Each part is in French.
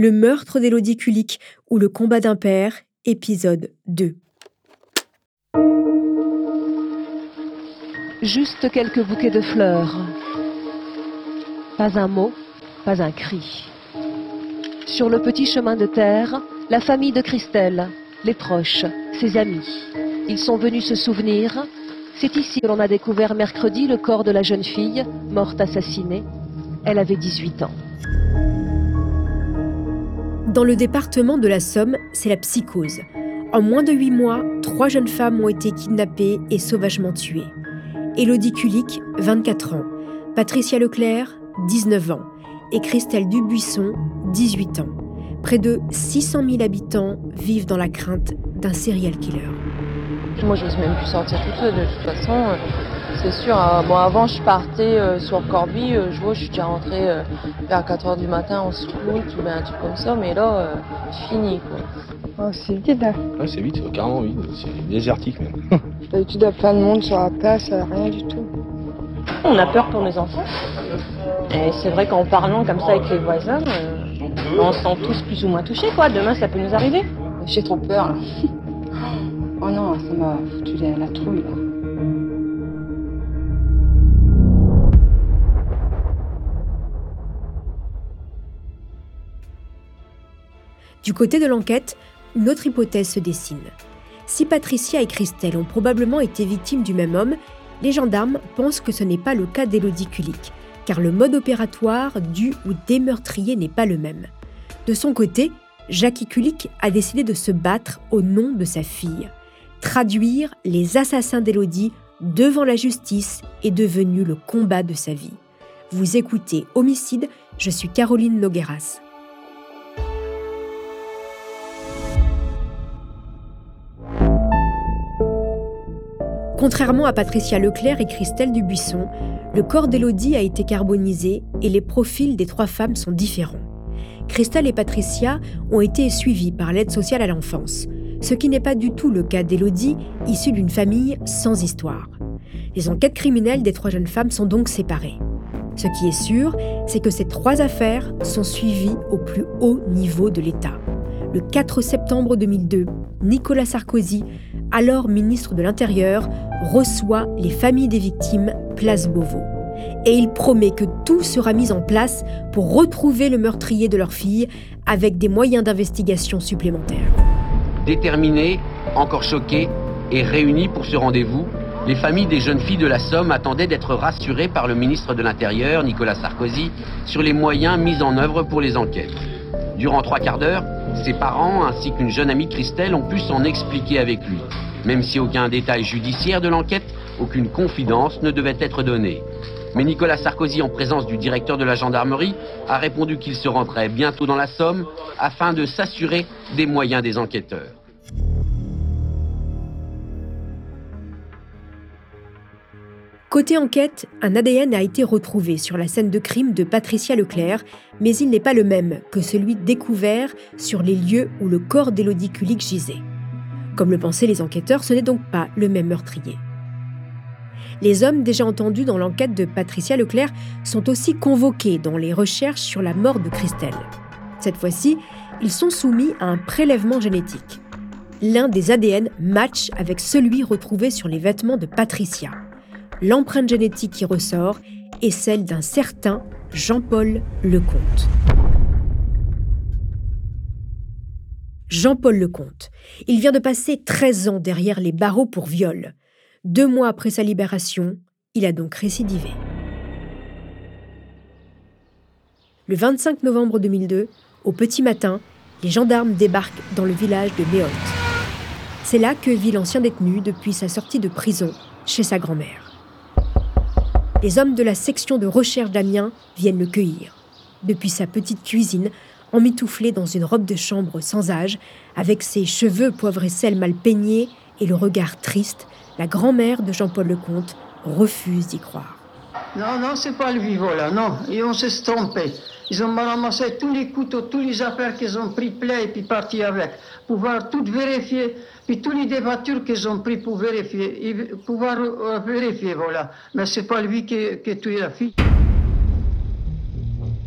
Le meurtre d'Élodie Kulik ou le combat d'un père, épisode 2. Juste quelques bouquets de fleurs. Pas un mot, pas un cri. Sur le petit chemin de terre, la famille de Christelle, les proches, ses amis. Ils sont venus se souvenir. C'est ici que l'on a découvert mercredi le corps de la jeune fille, morte assassinée. Elle avait 18 ans. Dans le département de la Somme, c'est la psychose. En moins de huit mois, trois jeunes femmes ont été kidnappées et sauvagement tuées. Élodie Kulik, 24 ans, Patricia Leclerc, 19 ans, et Christelle Dubuisson, 18 ans. Près de 600 000 habitants vivent dans la crainte d'un serial killer. Moi, je n'ose même plus sortir toute seule, de toute façon. C'est sûr, euh, bon, avant, je partais euh, sur Corby, euh, je vois, je suis déjà rentrée euh, vers 4h du matin en scout ou bien un truc comme ça, mais là, euh, fini, quoi. Oh, c'est vide. hein. Ouais, c'est vite, c'est carrément vide, c'est désertique même. D'habitude, il y a plein de monde sur la place, rien du tout. On a peur pour nos enfants. Et c'est vrai qu'en parlant comme ça avec les voisins, euh, on se sent tous plus ou moins touchés, quoi. Demain, ça peut nous arriver. J'ai trop peur. là. Oh non, ça m'a foutu la, la trouille. Là. Du côté de l'enquête, une autre hypothèse se dessine. Si Patricia et Christelle ont probablement été victimes du même homme, les gendarmes pensent que ce n'est pas le cas d'Élodie Kulik, car le mode opératoire du ou des meurtriers n'est pas le même. De son côté, Jackie Kulik a décidé de se battre au nom de sa fille. Traduire les assassins d'Élodie devant la justice est devenu le combat de sa vie. Vous écoutez Homicide, je suis Caroline Nogueras. Contrairement à Patricia Leclerc et Christelle Dubuisson, le corps d'Élodie a été carbonisé et les profils des trois femmes sont différents. Christelle et Patricia ont été suivies par l'aide sociale à l'enfance, ce qui n'est pas du tout le cas d'Élodie, issue d'une famille sans histoire. Les enquêtes criminelles des trois jeunes femmes sont donc séparées. Ce qui est sûr, c'est que ces trois affaires sont suivies au plus haut niveau de l'État. Le 4 septembre 2002, Nicolas Sarkozy, alors ministre de l'Intérieur, reçoit les familles des victimes place Beauvau. Et il promet que tout sera mis en place pour retrouver le meurtrier de leur fille avec des moyens d'investigation supplémentaires. Déterminés, encore choqués et réunis pour ce rendez-vous, les familles des jeunes filles de la Somme attendaient d'être rassurées par le ministre de l'Intérieur, Nicolas Sarkozy, sur les moyens mis en œuvre pour les enquêtes. Durant trois quarts d'heure, ses parents ainsi qu'une jeune amie Christelle ont pu s'en expliquer avec lui. Même si aucun détail judiciaire de l'enquête, aucune confidence ne devait être donnée. Mais Nicolas Sarkozy, en présence du directeur de la gendarmerie, a répondu qu'il se rendrait bientôt dans la Somme afin de s'assurer des moyens des enquêteurs. Côté enquête, un ADN a été retrouvé sur la scène de crime de Patricia Leclerc, mais il n'est pas le même que celui découvert sur les lieux où le corps d'Élodie Kulik gisait. Comme le pensaient les enquêteurs, ce n'est donc pas le même meurtrier. Les hommes déjà entendus dans l'enquête de Patricia Leclerc sont aussi convoqués dans les recherches sur la mort de Christelle. Cette fois-ci, ils sont soumis à un prélèvement génétique. L'un des ADN match avec celui retrouvé sur les vêtements de Patricia. L'empreinte génétique qui ressort est celle d'un certain Jean-Paul Lecomte. Jean-Paul Lecomte. Il vient de passer 13 ans derrière les barreaux pour viol. Deux mois après sa libération, il a donc récidivé. Le 25 novembre 2002, au petit matin, les gendarmes débarquent dans le village de Méholt. C'est là que vit l'ancien détenu depuis sa sortie de prison, chez sa grand-mère. Les hommes de la section de recherche d'Amiens viennent le cueillir. Depuis sa petite cuisine, emmitouflé dans une robe de chambre sans âge, avec ses cheveux poivre et sel mal peignés et le regard triste, la grand-mère de Jean-Paul Lecomte refuse d'y croire. Non, non, c'est pas le vivant là, non. Ils ont se trompé. Ils ont ramassé tous les couteaux, toutes les affaires qu'ils ont pris plein et puis parti avec. Pouvoir tout vérifier, puis toutes les débattures qu'ils ont pris pour vérifier, pouvoir euh, vérifier, voilà. Mais c'est pas lui qui, qui a tué la fille.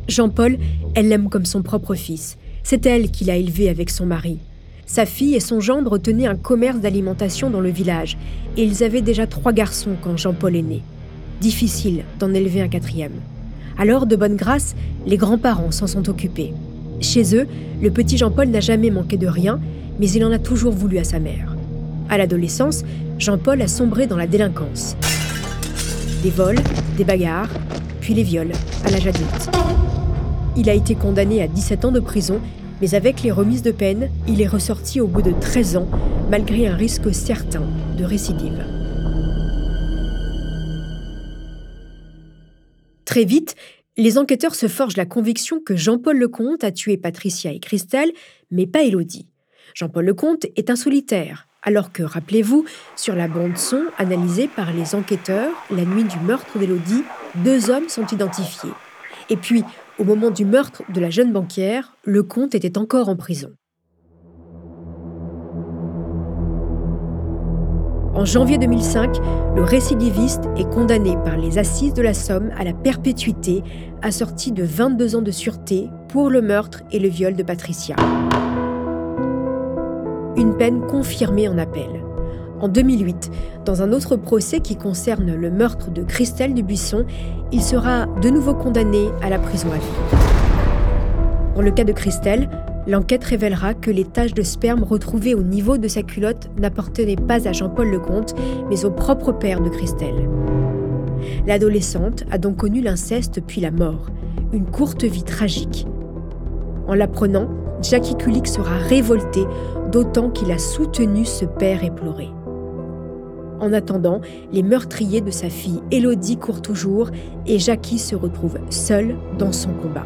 Jean-Paul, elle l'aime comme son propre fils. C'est elle qui l'a élevé avec son mari. Sa fille et son gendre tenaient un commerce d'alimentation dans le village, et ils avaient déjà trois garçons quand Jean-Paul est né. Difficile d'en élever un quatrième. Alors, de bonne grâce, les grands-parents s'en sont occupés. Chez eux, le petit Jean-Paul n'a jamais manqué de rien, mais il en a toujours voulu à sa mère. À l'adolescence, Jean-Paul a sombré dans la délinquance. Des vols, des bagarres, puis les viols à l'âge adulte. Il a été condamné à 17 ans de prison, mais avec les remises de peine, il est ressorti au bout de 13 ans, malgré un risque certain de récidive. Très vite, les enquêteurs se forgent la conviction que Jean-Paul Lecomte a tué Patricia et Christelle, mais pas Élodie. Jean-Paul Lecomte est un solitaire, alors que, rappelez-vous, sur la bande-son analysée par les enquêteurs, la nuit du meurtre d'Élodie, deux hommes sont identifiés. Et puis, au moment du meurtre de la jeune banquière, Lecomte était encore en prison. En janvier 2005, le récidiviste est condamné par les assises de la Somme à la perpétuité, assorti de 22 ans de sûreté pour le meurtre et le viol de Patricia. Une peine confirmée en appel. En 2008, dans un autre procès qui concerne le meurtre de Christelle Dubuisson, il sera de nouveau condamné à la prison à vie. Dans le cas de Christelle, L'enquête révélera que les taches de sperme retrouvées au niveau de sa culotte n'appartenaient pas à Jean-Paul Lecomte, mais au propre père de Christelle. L'adolescente a donc connu l'inceste puis la mort, une courte vie tragique. En l'apprenant, Jackie Kulik sera révolté, d'autant qu'il a soutenu ce père éploré. En attendant, les meurtriers de sa fille Elodie courent toujours et Jackie se retrouve seule dans son combat.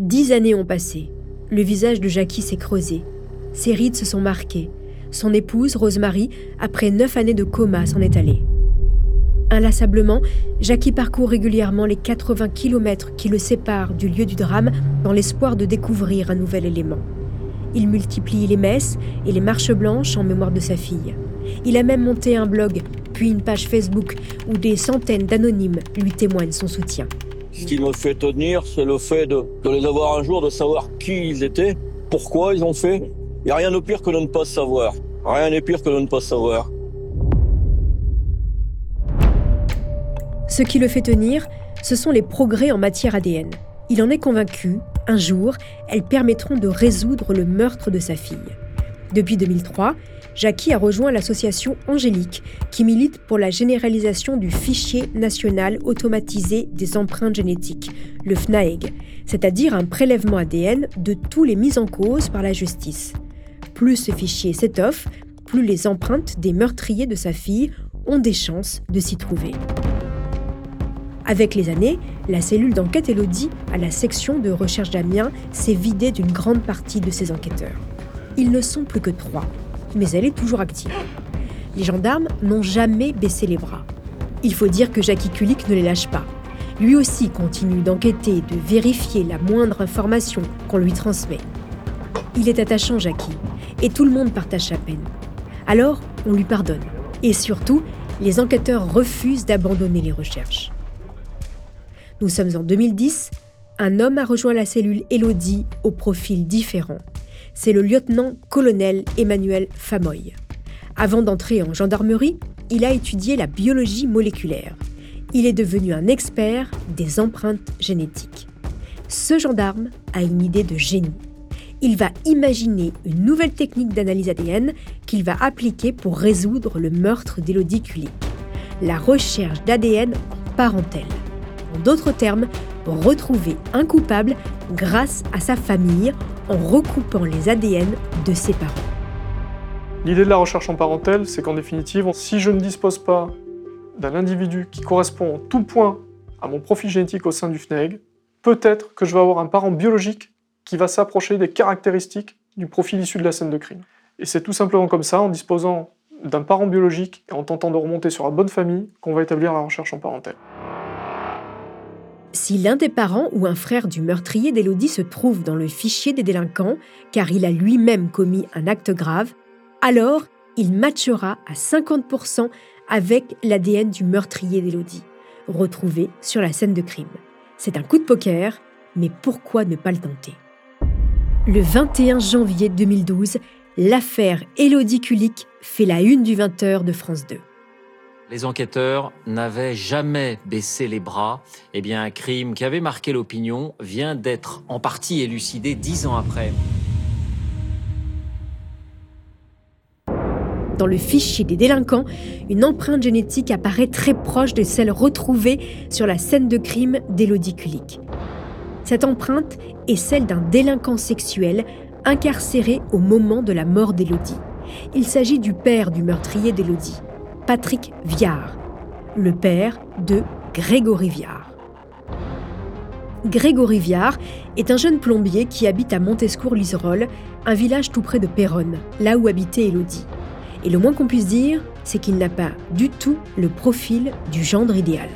Dix années ont passé. Le visage de Jackie s'est creusé. Ses rides se sont marquées. Son épouse, Rosemary, après neuf années de coma, s'en est allée. Inlassablement, Jackie parcourt régulièrement les 80 km qui le séparent du lieu du drame dans l'espoir de découvrir un nouvel élément. Il multiplie les messes et les marches blanches en mémoire de sa fille. Il a même monté un blog, puis une page Facebook où des centaines d'anonymes lui témoignent son soutien. Ce qui me fait tenir, c'est le fait de, les avoir un jour, de savoir qui ils étaient, pourquoi ils ont fait, il n'y a rien de pire que de ne pas savoir. Rien n'est pire que de ne pas savoir. Ce qui le fait tenir, ce sont les progrès en matière ADN. Il en est convaincu, un jour, elles permettront de résoudre le meurtre de sa fille. Depuis 2003, Jackie a rejoint l'association Angélique, qui milite pour la généralisation du fichier national automatisé des empreintes génétiques, le FNAEG, c'est-à-dire un prélèvement ADN de tous les mis en cause par la justice. Plus ce fichier s'étoffe, plus les empreintes des meurtriers de sa fille ont des chances de s'y trouver. Avec les années, la cellule d'enquête Elodie à la section de recherche d'Amiens s'est vidée d'une grande partie de ses enquêteurs. Ils ne sont plus que trois, mais elle est toujours active. Les gendarmes n'ont jamais baissé les bras. Il faut dire que Jackie Kulik ne les lâche pas. Lui aussi continue d'enquêter, de vérifier la moindre information qu'on lui transmet. Il est attachant, Jackie, et tout le monde partage sa peine. Alors, on lui pardonne. Et surtout, les enquêteurs refusent d'abandonner les recherches. Nous sommes en 2010. Un homme a rejoint la cellule Elodie au profil différent. C'est le lieutenant-colonel Emmanuel Famoy. Avant d'entrer en gendarmerie, il a étudié la biologie moléculaire. Il est devenu un expert des empreintes génétiques. Ce gendarme a une idée de génie. Il va imaginer une nouvelle technique d'analyse ADN qu'il va appliquer pour résoudre le meurtre d'Élodie. La recherche d'ADN en parentèle. En d'autres termes, retrouver un coupable grâce à sa famille en recoupant les ADN de ses parents. L'idée de la recherche en parentèle, c'est qu'en définitive, si je ne dispose pas d'un individu qui correspond en tout point à mon profil génétique au sein du FNEG, peut-être que je vais avoir un parent biologique qui va s'approcher des caractéristiques du profil issu de la scène de crime. Et c'est tout simplement comme ça, en disposant d'un parent biologique et en tentant de remonter sur la bonne famille, qu'on va établir la recherche en parentèle. Si l'un des parents ou un frère du meurtrier d'Élodie se trouve dans le fichier des délinquants, car il a lui-même commis un acte grave, alors il matchera à 50% avec l'ADN du meurtrier d'Élodie, retrouvé sur la scène de crime. C'est un coup de poker, mais pourquoi ne pas le tenter? Le 21 janvier 2012, l'affaire Élodie Kulik fait la une du 20h de France 2. Les enquêteurs n'avaient jamais baissé les bras. Eh bien, un crime qui avait marqué l'opinion vient d'être en partie élucidé dix ans après. Dans le fichier des délinquants, une empreinte génétique apparaît très proche de celle retrouvée sur la scène de crime d'Élodie Kulik. Cette empreinte est celle d'un délinquant sexuel incarcéré au moment de la mort d'Élodie. Il s'agit du père du meurtrier d'Élodie. Patrick Viard, le père de Grégory Viard. Grégory Viard est un jeune plombier qui habite à Montescourt-Liserolles, un village tout près de Péronne, là où habitait Élodie. Et le moins qu'on puisse dire, c'est qu'il n'a pas du tout le profil du gendre idéal.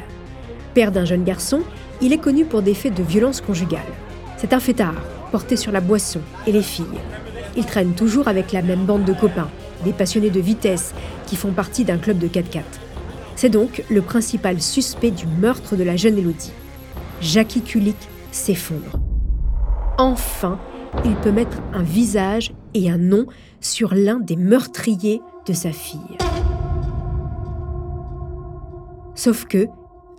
Père d'un jeune garçon, il est connu pour des faits de violence conjugale. C'est un fêtard, porté sur la boisson et les filles. Il traîne toujours avec la même bande de copains, des passionnés de vitesse font partie d'un club de 4x4. C'est donc le principal suspect du meurtre de la jeune Élodie. Jackie Kulik s'effondre. Enfin, il peut mettre un visage et un nom sur l'un des meurtriers de sa fille. Sauf que,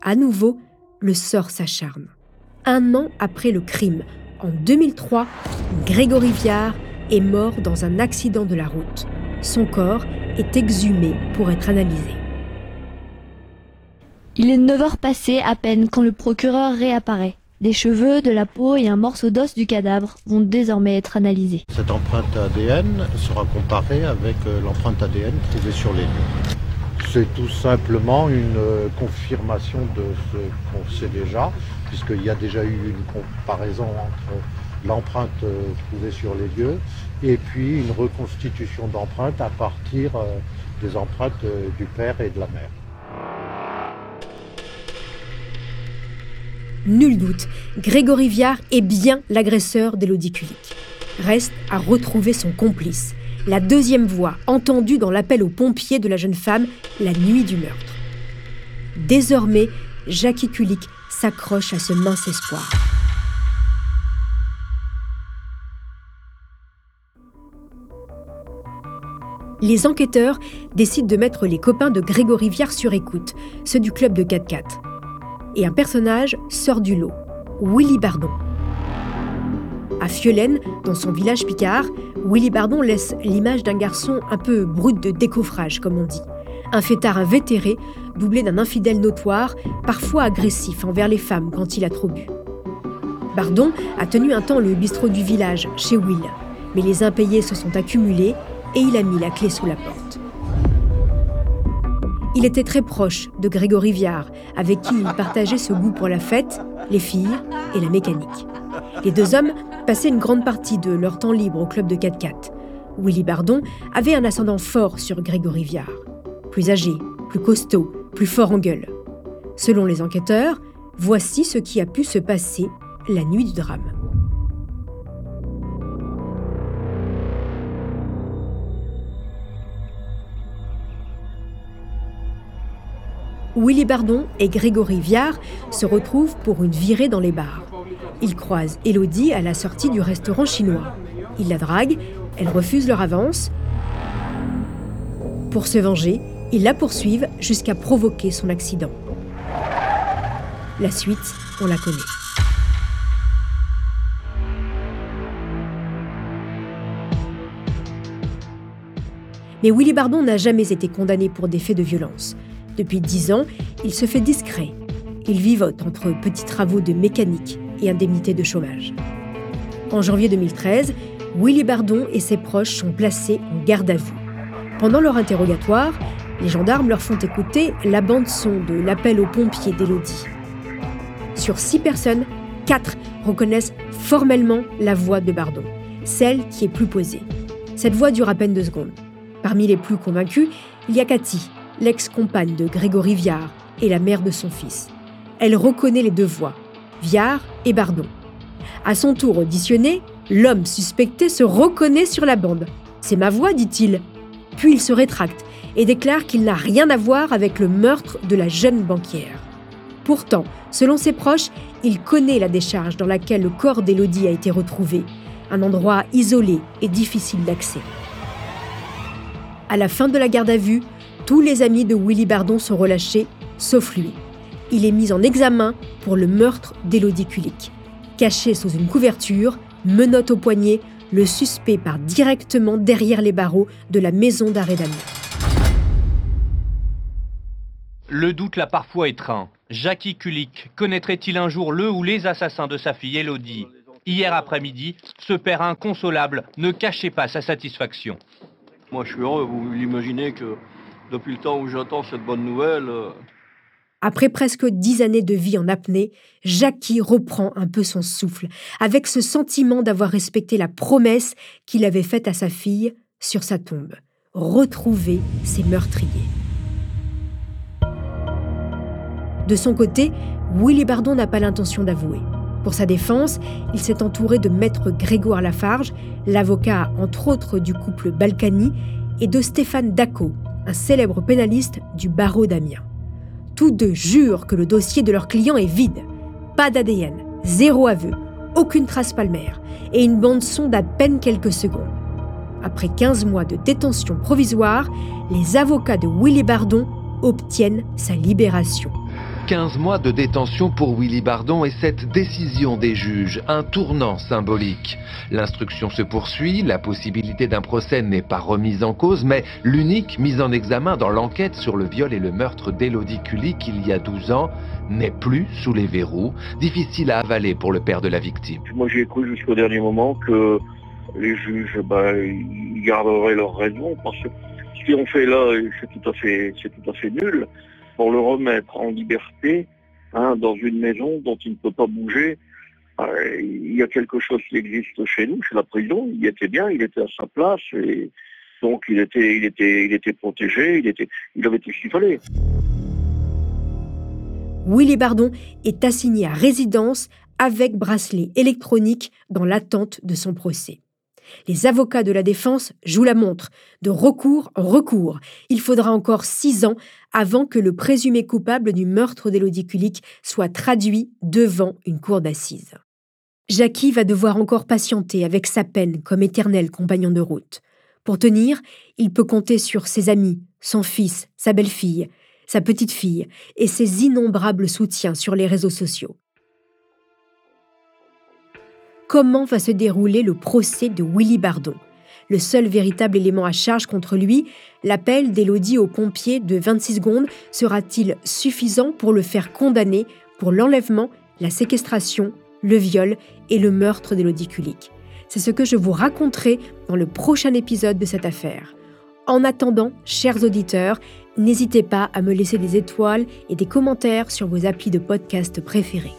à nouveau, le sort s'acharne. Un an après le crime, en 2003, Grégory Viard est mort dans un accident de la route. Son corps est exhumé pour être analysé. Il est 9 heures passées à peine quand le procureur réapparaît. Des cheveux, de la peau et un morceau d'os du cadavre vont désormais être analysés. Cette empreinte ADN sera comparée avec euh, l'empreinte ADN trouvée sur les lieux. C'est tout simplement une euh, confirmation de ce qu'on sait déjà, puisqu'il y a déjà eu une comparaison entre l'empreinte euh, trouvée sur les lieux et puis une reconstitution d'empreintes à partir euh, des empreintes euh, du père et de la mère. Nul doute, Grégory Viard est bien l'agresseur d'Élodie Kulik. Reste à retrouver son complice, la deuxième voix entendue dans l'appel aux pompiers de la jeune femme la nuit du meurtre. Désormais, Jackie Kulik s'accroche à ce mince espoir. Les enquêteurs décident de mettre les copains de Grégory Viard sur écoute, ceux du club de 4x4. Et un personnage sort du lot, Willy Bardon. À Fiolaine, dans son village picard, Willy Bardon laisse l'image d'un garçon un peu brut de décoffrage, comme on dit. Un fêtard invétéré, doublé d'un infidèle notoire, parfois agressif envers les femmes quand il a trop bu. Bardon a tenu un temps le bistrot du village, chez Will. Mais les impayés se sont accumulés et il a mis la clé sous la porte. Il était très proche de Grégory Viard, avec qui il partageait ce goût pour la fête, les filles et la mécanique. Les deux hommes passaient une grande partie de leur temps libre au club de 4x4. Willy Bardon avait un ascendant fort sur Grégory Viard. Plus âgé, plus costaud, plus fort en gueule. Selon les enquêteurs, voici ce qui a pu se passer la nuit du drame. Willy Bardon et Grégory Viard se retrouvent pour une virée dans les bars. Ils croisent Elodie à la sortie du restaurant chinois. Ils la draguent, elle refuse leur avance. Pour se venger, ils la poursuivent jusqu'à provoquer son accident. La suite, on la connaît. Mais Willy Bardon n'a jamais été condamné pour des faits de violence. Depuis dix ans, il se fait discret. Il vivote entre petits travaux de mécanique et indemnités de chômage. En janvier 2013, Willy Bardon et ses proches sont placés en garde à vue. Pendant leur interrogatoire, les gendarmes leur font écouter la bande-son de l'appel aux pompiers d'Élodie. Sur six personnes, quatre reconnaissent formellement la voix de Bardon, celle qui est plus posée. Cette voix dure à peine deux secondes. Parmi les plus convaincus, il y a Cathy, l'ex-compagne de Grégory Viard et la mère de son fils. Elle reconnaît les deux voix, Viard et Bardon. À son tour auditionné, l'homme suspecté se reconnaît sur la bande. C'est ma voix, dit-il. Puis il se rétracte et déclare qu'il n'a rien à voir avec le meurtre de la jeune banquière. Pourtant, selon ses proches, il connaît la décharge dans laquelle le corps d'Élodie a été retrouvé, un endroit isolé et difficile d'accès. À la fin de la garde à vue, tous les amis de Willy Bardon sont relâchés, sauf lui. Il est mis en examen pour le meurtre d'Élodie Kulik. Caché sous une couverture, menotte au poignet, le suspect part directement derrière les barreaux de la maison d'arrêt d'Amiens. Le doute l'a parfois étreint. Jackie Kulik connaîtrait-il un jour le ou les assassins de sa fille Elodie Hier après-midi, ce père inconsolable ne cachait pas sa satisfaction. Moi je suis heureux, vous l'imaginez que depuis le temps où j'attends cette bonne nouvelle. Euh, Après presque dix années de vie en apnée, Jackie reprend un peu son souffle, avec ce sentiment d'avoir respecté la promesse qu'il avait faite à sa fille sur sa tombe retrouver ses meurtriers. De son côté, Willy Bardon n'a pas l'intention d'avouer. Pour sa défense, il s'est entouré de maître Grégoire Lafarge, l'avocat entre autres du couple Balkany, et de Stéphane Daco, un célèbre pénaliste du barreau d'Amiens. Tous deux jurent que le dossier de leur client est vide. Pas d'ADN, zéro aveu, aucune trace palmaire et une bande son d'à peine quelques secondes. Après 15 mois de détention provisoire, les avocats de Willy Bardon obtiennent sa libération. 15 mois de détention pour Willy Bardon et cette décision des juges, un tournant symbolique. L'instruction se poursuit, la possibilité d'un procès n'est pas remise en cause, mais l'unique mise en examen dans l'enquête sur le viol et le meurtre d'Élodie Kulik il y a 12 ans n'est plus sous les verrous, difficile à avaler pour le père de la victime. Moi j'ai cru jusqu'au dernier moment que les juges ils garderaient leur raison parce que ce qu'ils ont fait là c'est tout à fait nul pour le remettre en liberté hein, dans une maison dont il ne peut pas bouger. Euh, il y a quelque chose qui existe chez nous, chez la prison. Il était bien, il était à sa place et donc il était, protégé, il il avait tout ce qu'il fallait. Willy Bardon est assigné à résidence avec bracelet électronique dans l'attente de son procès. Les avocats de la défense jouent la montre, de recours en recours. Il faudra encore six ans avant que le présumé coupable du meurtre d'Élodie Kulik soit traduit devant une cour d'assises. Jackie va devoir encore patienter avec sa peine comme éternel compagnon de route. Pour tenir, il peut compter sur ses amis, son fils, sa belle-fille, sa petite-fille et ses innombrables soutiens sur les réseaux sociaux comment va se dérouler le procès de Willy Bardon? Le seul véritable élément à charge contre lui, l'appel d'Élodie aux pompiers de 26 secondes, sera-t-il suffisant pour le faire condamner pour l'enlèvement, la séquestration, le viol et le meurtre d'Élodie Kulik? C'est ce que je vous raconterai dans le prochain épisode de cette affaire. En attendant, chers auditeurs, n'hésitez pas à me laisser des étoiles et des commentaires sur vos applis de podcast préférés.